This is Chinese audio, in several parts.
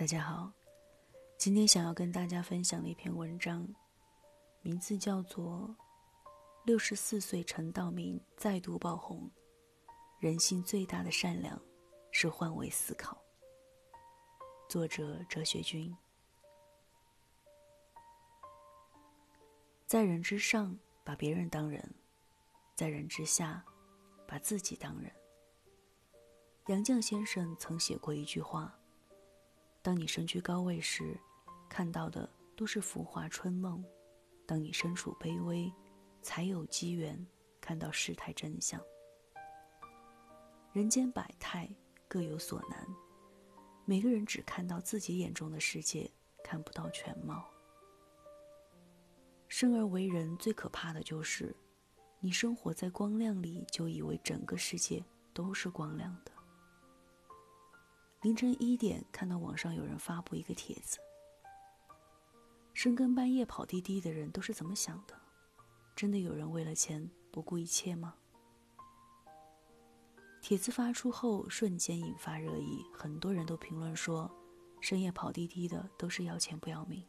大家好，今天想要跟大家分享的一篇文章，名字叫做《六十四岁陈道明再度爆红》，人性最大的善良是换位思考。作者：哲学君。在人之上，把别人当人；在人之下，把自己当人。杨绛先生曾写过一句话。当你身居高位时，看到的都是浮华春梦；当你身处卑微，才有机缘看到世态真相。人间百态，各有所难。每个人只看到自己眼中的世界，看不到全貌。生而为人，最可怕的就是，你生活在光亮里，就以为整个世界都是光亮的。凌晨一点，看到网上有人发布一个帖子：深更半夜跑滴滴的人都是怎么想的？真的有人为了钱不顾一切吗？帖子发出后，瞬间引发热议，很多人都评论说，深夜跑滴滴的都是要钱不要命。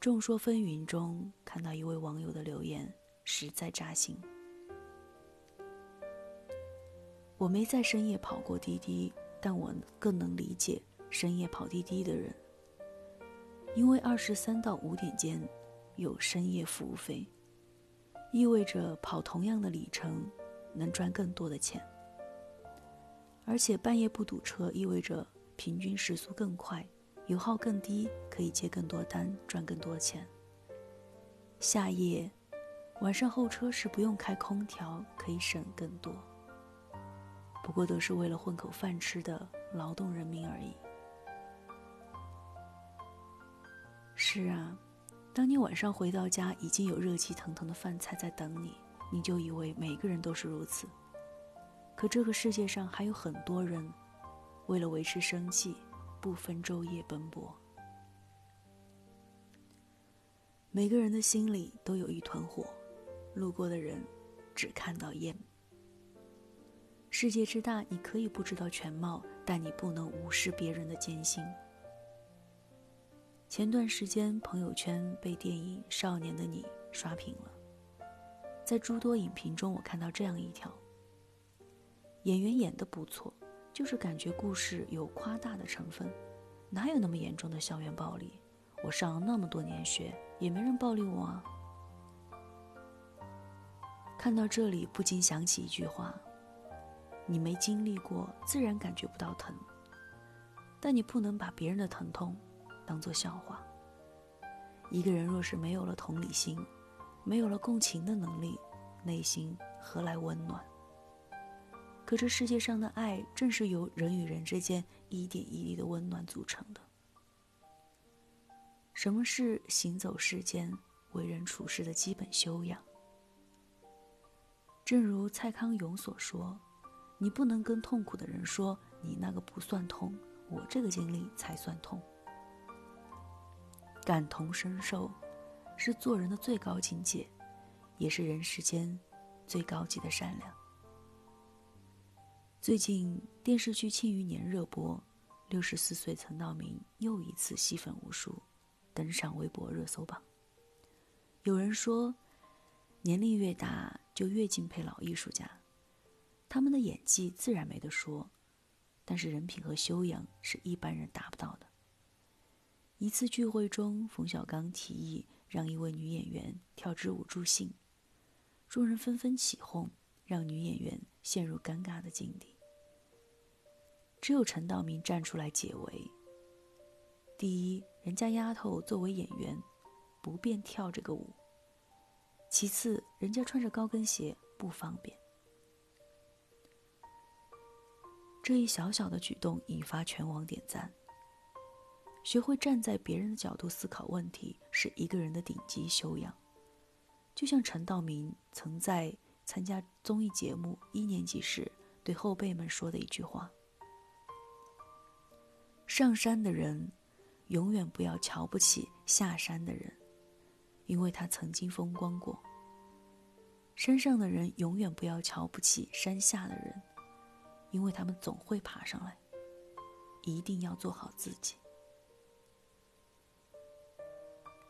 众说纷纭中，看到一位网友的留言，实在扎心。我没在深夜跑过滴滴，但我更能理解深夜跑滴滴的人，因为二十三到五点间有深夜服务费，意味着跑同样的里程能赚更多的钱，而且半夜不堵车，意味着平均时速更快，油耗更低，可以接更多单，赚更多钱。夏夜，晚上候车时不用开空调，可以省更多。不过都是为了混口饭吃的劳动人民而已。是啊，当你晚上回到家，已经有热气腾腾的饭菜在等你，你就以为每个人都是如此。可这个世界上还有很多人，为了维持生计，不分昼夜奔波。每个人的心里都有一团火，路过的人只看到烟。世界之大，你可以不知道全貌，但你不能无视别人的艰辛。前段时间，朋友圈被电影《少年的你》刷屏了。在诸多影评中，我看到这样一条：演员演的不错，就是感觉故事有夸大的成分。哪有那么严重的校园暴力？我上了那么多年学，也没人暴力我啊。看到这里，不禁想起一句话。你没经历过，自然感觉不到疼。但你不能把别人的疼痛当做笑话。一个人若是没有了同理心，没有了共情的能力，内心何来温暖？可这世界上的爱，正是由人与人之间一点一滴的温暖组成的。什么是行走世间、为人处事的基本修养？正如蔡康永所说。你不能跟痛苦的人说你那个不算痛，我这个经历才算痛。感同身受，是做人的最高境界，也是人世间最高级的善良。最近电视剧《庆余年》热播，六十四岁陈道明又一次吸粉无数，登上微博热搜榜。有人说，年龄越大就越敬佩老艺术家。他们的演技自然没得说，但是人品和修养是一般人达不到的。一次聚会中，冯小刚提议让一位女演员跳支舞助兴，众人纷纷起哄，让女演员陷入尴尬的境地。只有陈道明站出来解围：第一，人家丫头作为演员，不便跳这个舞；其次，人家穿着高跟鞋不方便。这一小小的举动引发全网点赞。学会站在别人的角度思考问题，是一个人的顶级修养。就像陈道明曾在参加综艺节目一年级时对后辈们说的一句话：“上山的人，永远不要瞧不起下山的人，因为他曾经风光过；山上的人，永远不要瞧不起山下的人。”因为他们总会爬上来。一定要做好自己。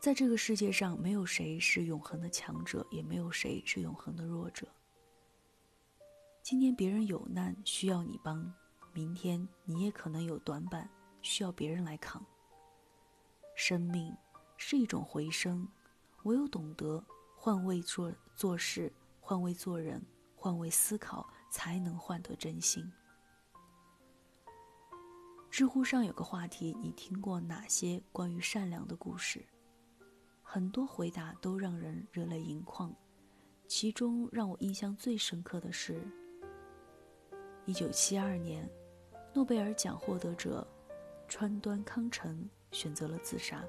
在这个世界上，没有谁是永恒的强者，也没有谁是永恒的弱者。今天别人有难需要你帮，明天你也可能有短板需要别人来扛。生命是一种回声，唯有懂得换位做做事，换位做人，换位思考，才能换得真心。知乎上有个话题，你听过哪些关于善良的故事？很多回答都让人热泪盈眶，其中让我印象最深刻的是，一九七二年，诺贝尔奖获得者川端康成选择了自杀。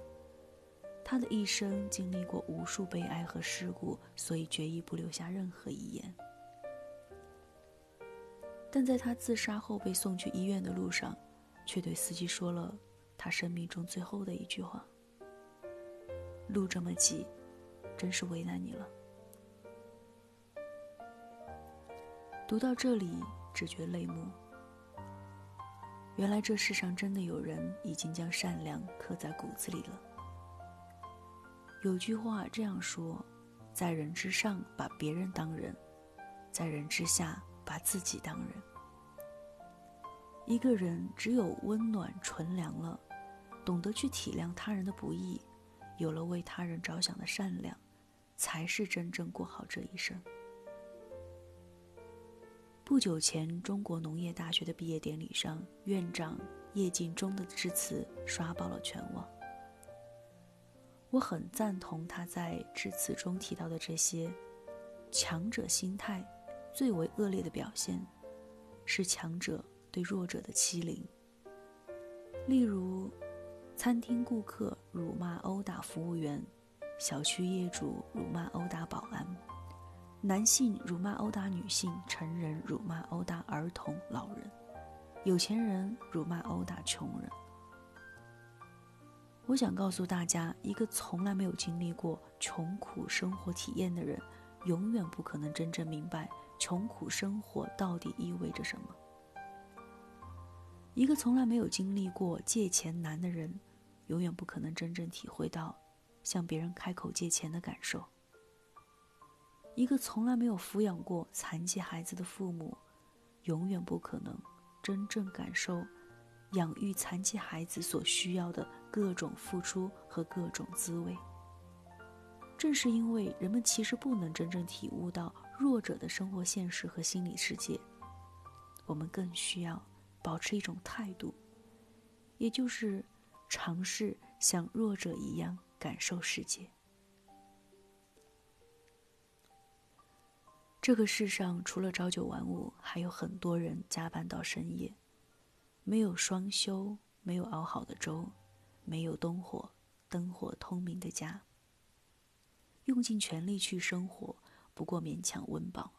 他的一生经历过无数悲哀和事故，所以决意不留下任何遗言。但在他自杀后被送去医院的路上，却对司机说了他生命中最后的一句话。路这么挤，真是为难你了。读到这里，只觉泪目。原来这世上真的有人已经将善良刻在骨子里了。有句话这样说：在人之上把别人当人，在人之下把自己当人。一个人只有温暖纯良了，懂得去体谅他人的不易。有了为他人着想的善良，才是真正过好这一生。不久前，中国农业大学的毕业典礼上，院长叶敬忠的致辞刷爆了全网。我很赞同他在致辞中提到的这些：强者心态最为恶劣的表现，是强者对弱者的欺凌。例如。餐厅顾客辱骂殴打服务员，小区业主辱骂殴打保安，男性辱骂殴打女性，成人辱骂殴打儿童、老人，有钱人辱骂殴打穷人。我想告诉大家，一个从来没有经历过穷苦生活体验的人，永远不可能真正明白穷苦生活到底意味着什么。一个从来没有经历过借钱难的人，永远不可能真正体会到向别人开口借钱的感受。一个从来没有抚养过残疾孩子的父母，永远不可能真正感受养育残疾孩子所需要的各种付出和各种滋味。正是因为人们其实不能真正体悟到弱者的生活现实和心理世界，我们更需要。保持一种态度，也就是尝试像弱者一样感受世界。这个世上除了朝九晚五，还有很多人加班到深夜，没有双休，没有熬好的粥，没有灯火灯火通明的家，用尽全力去生活，不过勉强温饱。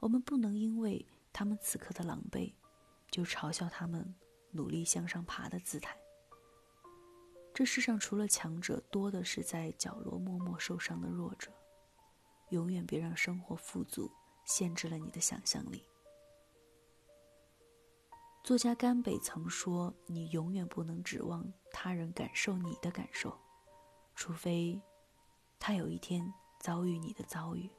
我们不能因为他们此刻的狼狈。就嘲笑他们努力向上爬的姿态。这世上除了强者，多的是在角落默默受伤的弱者。永远别让生活富足限制了你的想象力。作家甘北曾说：“你永远不能指望他人感受你的感受，除非他有一天遭遇你的遭遇。”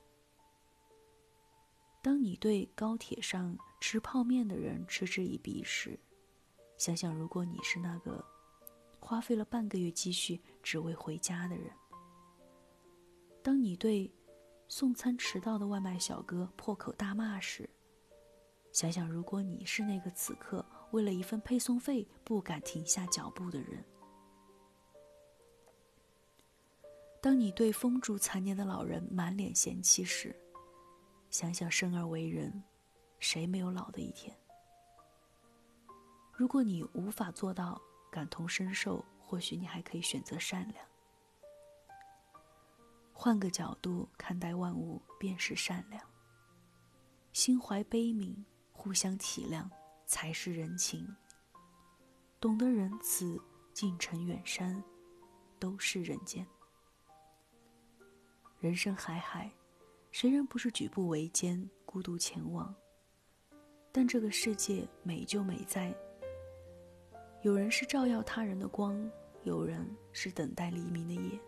当你对高铁上吃泡面的人嗤之以鼻时，想想如果你是那个花费了半个月积蓄只为回家的人；当你对送餐迟到的外卖小哥破口大骂时，想想如果你是那个此刻为了一份配送费不敢停下脚步的人；当你对风烛残年的老人满脸嫌弃时，想想生而为人，谁没有老的一天？如果你无法做到感同身受，或许你还可以选择善良。换个角度看待万物，便是善良。心怀悲悯，互相体谅，才是人情。懂得仁慈，近尘远山，都是人间。人生海海。谁人不是举步维艰、孤独前往？但这个世界美就美在，有人是照耀他人的光，有人是等待黎明的夜。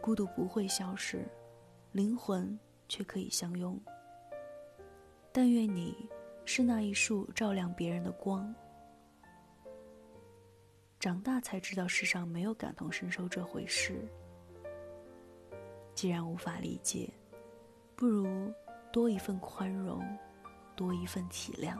孤独不会消失，灵魂却可以相拥。但愿你是那一束照亮别人的光。长大才知道世上没有感同身受这回事。既然无法理解，不如多一份宽容，多一份体谅。